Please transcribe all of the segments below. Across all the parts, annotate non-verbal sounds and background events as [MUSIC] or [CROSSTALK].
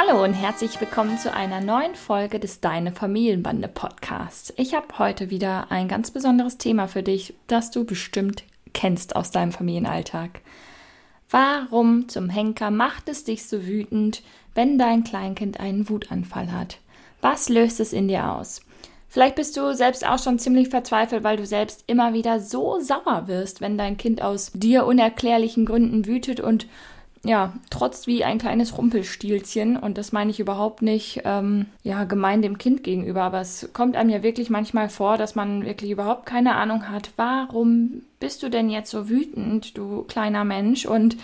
Hallo und herzlich willkommen zu einer neuen Folge des Deine Familienbande Podcasts. Ich habe heute wieder ein ganz besonderes Thema für dich, das du bestimmt kennst aus deinem Familienalltag. Warum zum Henker macht es dich so wütend, wenn dein Kleinkind einen Wutanfall hat? Was löst es in dir aus? Vielleicht bist du selbst auch schon ziemlich verzweifelt, weil du selbst immer wieder so sauer wirst, wenn dein Kind aus dir unerklärlichen Gründen wütet und ja, trotzt wie ein kleines Rumpelstilzchen. Und das meine ich überhaupt nicht, ähm, ja, gemein dem Kind gegenüber. Aber es kommt einem ja wirklich manchmal vor, dass man wirklich überhaupt keine Ahnung hat, warum bist du denn jetzt so wütend, du kleiner Mensch? Und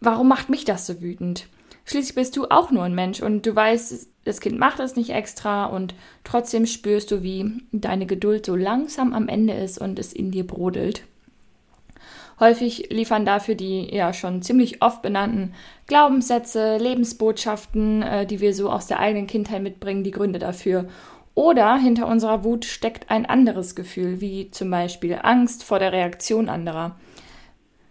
warum macht mich das so wütend? Schließlich bist du auch nur ein Mensch und du weißt, das Kind macht es nicht extra und trotzdem spürst du, wie deine Geduld so langsam am Ende ist und es in dir brodelt. Häufig liefern dafür die ja schon ziemlich oft benannten Glaubenssätze, Lebensbotschaften, äh, die wir so aus der eigenen Kindheit mitbringen, die Gründe dafür. Oder hinter unserer Wut steckt ein anderes Gefühl, wie zum Beispiel Angst vor der Reaktion anderer.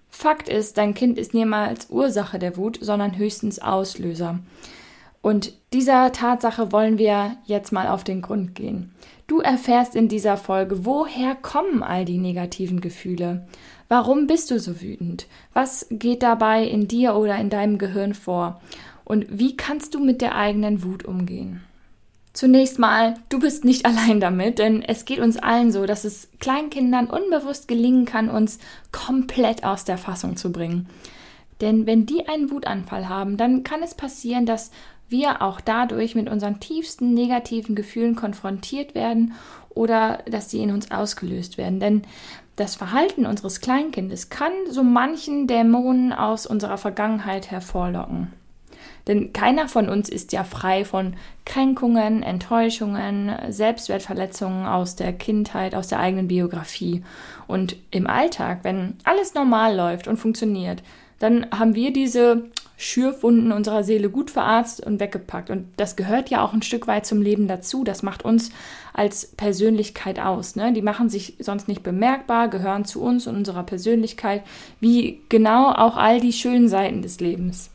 Fakt ist, dein Kind ist niemals Ursache der Wut, sondern höchstens Auslöser. Und dieser Tatsache wollen wir jetzt mal auf den Grund gehen. Du erfährst in dieser Folge, woher kommen all die negativen Gefühle? Warum bist du so wütend? Was geht dabei in dir oder in deinem Gehirn vor? Und wie kannst du mit der eigenen Wut umgehen? Zunächst mal, du bist nicht [LAUGHS] allein damit, denn es geht uns allen so, dass es Kleinkindern unbewusst gelingen kann, uns komplett aus der Fassung zu bringen. Denn wenn die einen Wutanfall haben, dann kann es passieren, dass wir auch dadurch mit unseren tiefsten negativen Gefühlen konfrontiert werden oder dass sie in uns ausgelöst werden. Denn das Verhalten unseres Kleinkindes kann so manchen Dämonen aus unserer Vergangenheit hervorlocken. Denn keiner von uns ist ja frei von Kränkungen, Enttäuschungen, Selbstwertverletzungen aus der Kindheit, aus der eigenen Biografie. Und im Alltag, wenn alles normal läuft und funktioniert, dann haben wir diese Schürfwunden unserer Seele gut verarztet und weggepackt. Und das gehört ja auch ein Stück weit zum Leben dazu. Das macht uns als Persönlichkeit aus. Ne? Die machen sich sonst nicht bemerkbar, gehören zu uns und unserer Persönlichkeit, wie genau auch all die schönen Seiten des Lebens.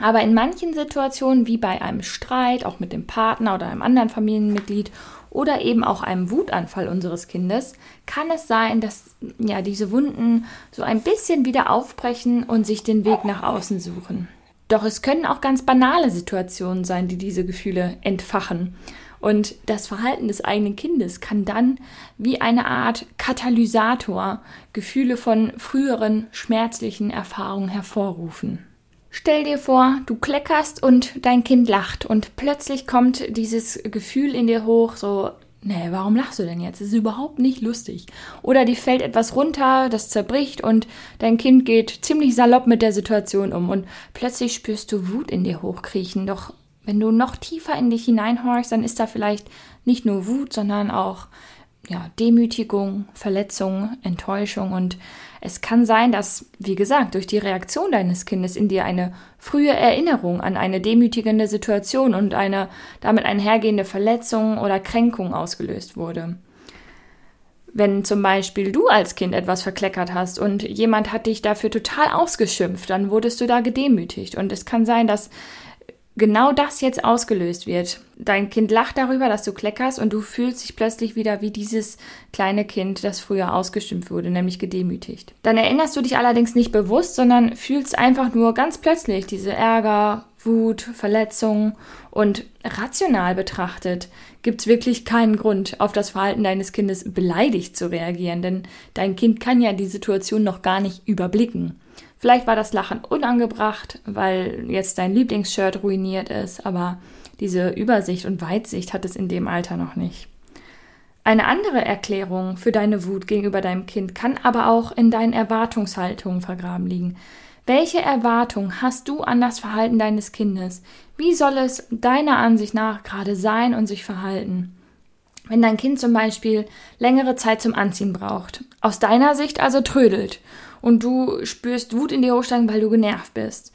Aber in manchen Situationen, wie bei einem Streit, auch mit dem Partner oder einem anderen Familienmitglied oder eben auch einem Wutanfall unseres Kindes, kann es sein, dass ja diese Wunden so ein bisschen wieder aufbrechen und sich den Weg nach außen suchen. Doch es können auch ganz banale Situationen sein, die diese Gefühle entfachen. Und das Verhalten des eigenen Kindes kann dann wie eine Art Katalysator Gefühle von früheren schmerzlichen Erfahrungen hervorrufen. Stell dir vor, du kleckerst und dein Kind lacht und plötzlich kommt dieses Gefühl in dir hoch, so, nee, warum lachst du denn jetzt? Das ist überhaupt nicht lustig. Oder dir fällt etwas runter, das zerbricht und dein Kind geht ziemlich salopp mit der Situation um und plötzlich spürst du Wut in dir hochkriechen. Doch wenn du noch tiefer in dich hineinhorchst, dann ist da vielleicht nicht nur Wut, sondern auch ja, Demütigung, Verletzung, Enttäuschung und es kann sein, dass, wie gesagt, durch die Reaktion deines Kindes in dir eine frühe Erinnerung an eine demütigende Situation und eine damit einhergehende Verletzung oder Kränkung ausgelöst wurde. Wenn zum Beispiel du als Kind etwas verkleckert hast und jemand hat dich dafür total ausgeschimpft, dann wurdest du da gedemütigt. Und es kann sein, dass genau das jetzt ausgelöst wird. Dein Kind lacht darüber, dass du kleckerst und du fühlst dich plötzlich wieder wie dieses kleine Kind, das früher ausgestimmt wurde, nämlich gedemütigt. Dann erinnerst du dich allerdings nicht bewusst, sondern fühlst einfach nur ganz plötzlich diese Ärger, Wut, Verletzung und rational betrachtet gibt es wirklich keinen Grund, auf das Verhalten deines Kindes beleidigt zu reagieren, denn dein Kind kann ja die Situation noch gar nicht überblicken. Vielleicht war das Lachen unangebracht, weil jetzt dein Lieblingsshirt ruiniert ist, aber diese Übersicht und Weitsicht hat es in dem Alter noch nicht. Eine andere Erklärung für deine Wut gegenüber deinem Kind kann aber auch in deinen Erwartungshaltungen vergraben liegen. Welche Erwartung hast du an das Verhalten deines Kindes? Wie soll es deiner Ansicht nach gerade sein und sich verhalten? Wenn dein Kind zum Beispiel längere Zeit zum Anziehen braucht, aus deiner Sicht also trödelt und du spürst Wut in die Hochsteigen, weil du genervt bist.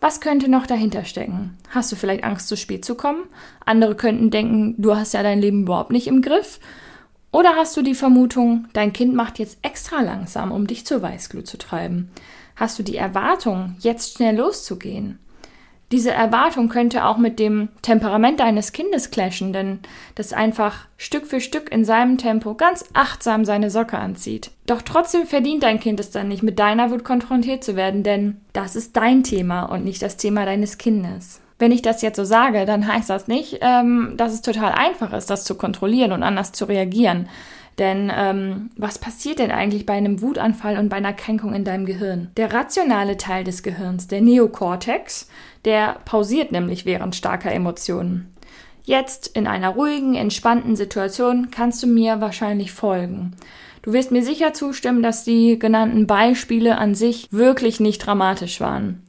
Was könnte noch dahinter stecken? Hast du vielleicht Angst, zu spät zu kommen? Andere könnten denken, du hast ja dein Leben überhaupt nicht im Griff. Oder hast du die Vermutung, dein Kind macht jetzt extra langsam, um dich zur Weißglut zu treiben? Hast du die Erwartung, jetzt schnell loszugehen? Diese Erwartung könnte auch mit dem Temperament deines Kindes clashen, denn das einfach Stück für Stück in seinem Tempo ganz achtsam seine Socke anzieht. Doch trotzdem verdient dein Kind es dann nicht, mit deiner Wut konfrontiert zu werden, denn das ist dein Thema und nicht das Thema deines Kindes. Wenn ich das jetzt so sage, dann heißt das nicht, ähm, dass es total einfach ist, das zu kontrollieren und anders zu reagieren. Denn ähm, was passiert denn eigentlich bei einem Wutanfall und bei einer Kränkung in deinem Gehirn? Der rationale Teil des Gehirns, der Neokortex, der pausiert nämlich während starker Emotionen. Jetzt in einer ruhigen, entspannten Situation kannst du mir wahrscheinlich folgen. Du wirst mir sicher zustimmen, dass die genannten Beispiele an sich wirklich nicht dramatisch waren.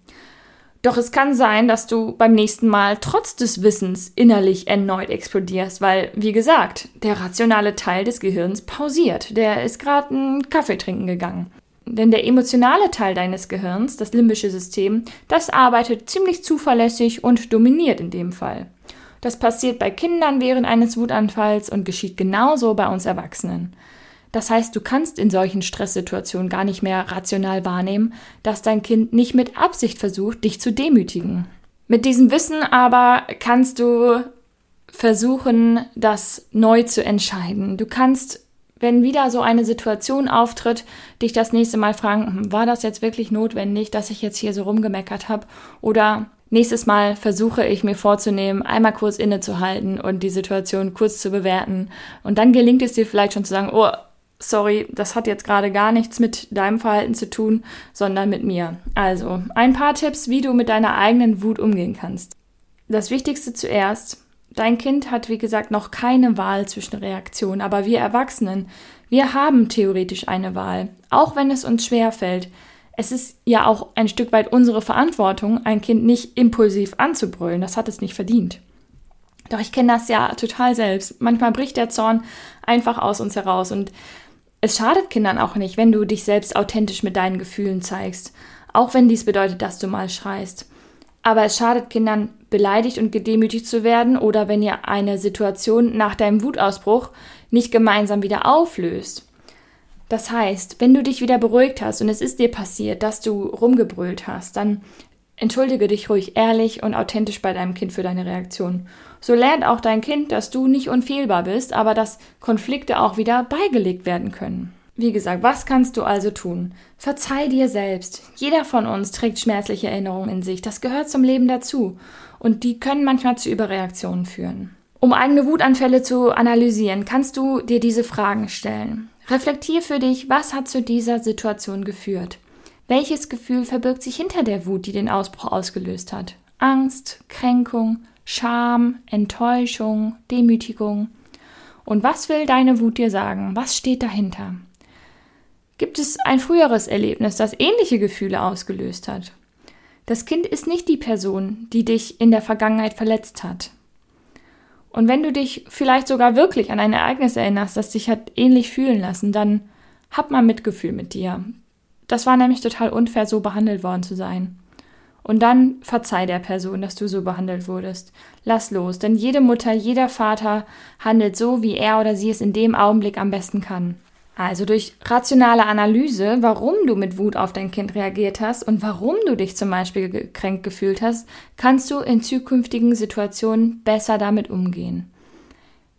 Doch es kann sein, dass du beim nächsten Mal trotz des Wissens innerlich erneut explodierst, weil, wie gesagt, der rationale Teil des Gehirns pausiert. Der ist gerade einen Kaffee trinken gegangen. Denn der emotionale Teil deines Gehirns, das limbische System, das arbeitet ziemlich zuverlässig und dominiert in dem Fall. Das passiert bei Kindern während eines Wutanfalls und geschieht genauso bei uns Erwachsenen. Das heißt, du kannst in solchen Stresssituationen gar nicht mehr rational wahrnehmen, dass dein Kind nicht mit Absicht versucht, dich zu demütigen. Mit diesem Wissen aber kannst du versuchen, das neu zu entscheiden. Du kannst, wenn wieder so eine Situation auftritt, dich das nächste Mal fragen, hm, war das jetzt wirklich notwendig, dass ich jetzt hier so rumgemeckert habe? Oder nächstes Mal versuche ich mir vorzunehmen, einmal kurz innezuhalten und die Situation kurz zu bewerten. Und dann gelingt es dir vielleicht schon zu sagen, oh, sorry, das hat jetzt gerade gar nichts mit deinem Verhalten zu tun, sondern mit mir. Also, ein paar Tipps, wie du mit deiner eigenen Wut umgehen kannst. Das Wichtigste zuerst, dein Kind hat, wie gesagt, noch keine Wahl zwischen Reaktionen, aber wir Erwachsenen, wir haben theoretisch eine Wahl, auch wenn es uns schwer fällt. Es ist ja auch ein Stück weit unsere Verantwortung, ein Kind nicht impulsiv anzubrüllen, das hat es nicht verdient. Doch ich kenne das ja total selbst. Manchmal bricht der Zorn einfach aus uns heraus und es schadet Kindern auch nicht, wenn du dich selbst authentisch mit deinen Gefühlen zeigst, auch wenn dies bedeutet, dass du mal schreist. Aber es schadet Kindern, beleidigt und gedemütigt zu werden oder wenn ihr eine Situation nach deinem Wutausbruch nicht gemeinsam wieder auflöst. Das heißt, wenn du dich wieder beruhigt hast und es ist dir passiert, dass du rumgebrüllt hast, dann entschuldige dich ruhig ehrlich und authentisch bei deinem Kind für deine Reaktion so lernt auch dein Kind, dass du nicht unfehlbar bist, aber dass Konflikte auch wieder beigelegt werden können. Wie gesagt, was kannst du also tun? Verzeih dir selbst. Jeder von uns trägt schmerzliche Erinnerungen in sich. Das gehört zum Leben dazu. Und die können manchmal zu Überreaktionen führen. Um eigene Wutanfälle zu analysieren, kannst du dir diese Fragen stellen. Reflektier für dich, was hat zu dieser Situation geführt? Welches Gefühl verbirgt sich hinter der Wut, die den Ausbruch ausgelöst hat? Angst, Kränkung, Scham, Enttäuschung, Demütigung. Und was will deine Wut dir sagen? Was steht dahinter? Gibt es ein früheres Erlebnis, das ähnliche Gefühle ausgelöst hat? Das Kind ist nicht die Person, die dich in der Vergangenheit verletzt hat. Und wenn du dich vielleicht sogar wirklich an ein Ereignis erinnerst, das dich hat ähnlich fühlen lassen, dann hab mal Mitgefühl mit dir. Das war nämlich total unfair, so behandelt worden zu sein. Und dann verzeih der Person, dass du so behandelt wurdest. Lass los, denn jede Mutter, jeder Vater handelt so, wie er oder sie es in dem Augenblick am besten kann. Also durch rationale Analyse, warum du mit Wut auf dein Kind reagiert hast und warum du dich zum Beispiel gekränkt gefühlt hast, kannst du in zukünftigen Situationen besser damit umgehen.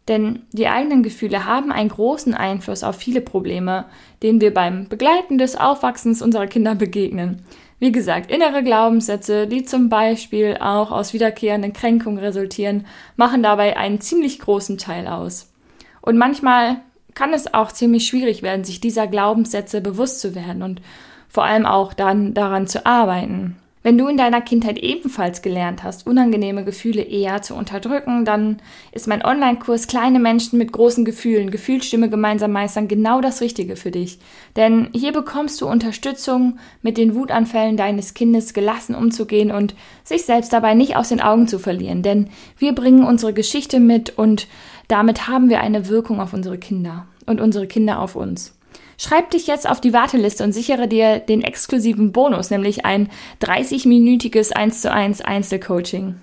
Denn die eigenen Gefühle haben einen großen Einfluss auf viele Probleme, denen wir beim Begleiten des Aufwachsens unserer Kinder begegnen. Wie gesagt, innere Glaubenssätze, die zum Beispiel auch aus wiederkehrenden Kränkungen resultieren, machen dabei einen ziemlich großen Teil aus. Und manchmal kann es auch ziemlich schwierig werden, sich dieser Glaubenssätze bewusst zu werden und vor allem auch dann daran zu arbeiten. Wenn du in deiner Kindheit ebenfalls gelernt hast, unangenehme Gefühle eher zu unterdrücken, dann ist mein Online-Kurs Kleine Menschen mit großen Gefühlen, Gefühlsstimme gemeinsam meistern genau das Richtige für dich. Denn hier bekommst du Unterstützung, mit den Wutanfällen deines Kindes gelassen umzugehen und sich selbst dabei nicht aus den Augen zu verlieren. Denn wir bringen unsere Geschichte mit und damit haben wir eine Wirkung auf unsere Kinder und unsere Kinder auf uns. Schreib dich jetzt auf die Warteliste und sichere dir den exklusiven Bonus, nämlich ein 30-minütiges 1 zu 1 Einzelcoaching.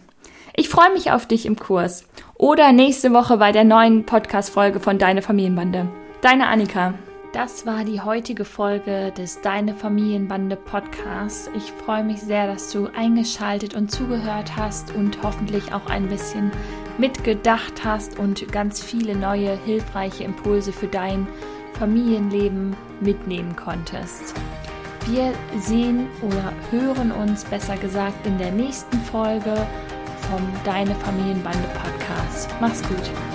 Ich freue mich auf dich im Kurs oder nächste Woche bei der neuen Podcast-Folge von Deine Familienbande. Deine Annika. Das war die heutige Folge des Deine Familienbande Podcasts. Ich freue mich sehr, dass du eingeschaltet und zugehört hast und hoffentlich auch ein bisschen mitgedacht hast und ganz viele neue hilfreiche Impulse für dein Familienleben mitnehmen konntest. Wir sehen oder hören uns besser gesagt in der nächsten Folge vom Deine Familienbande Podcast. Mach's gut.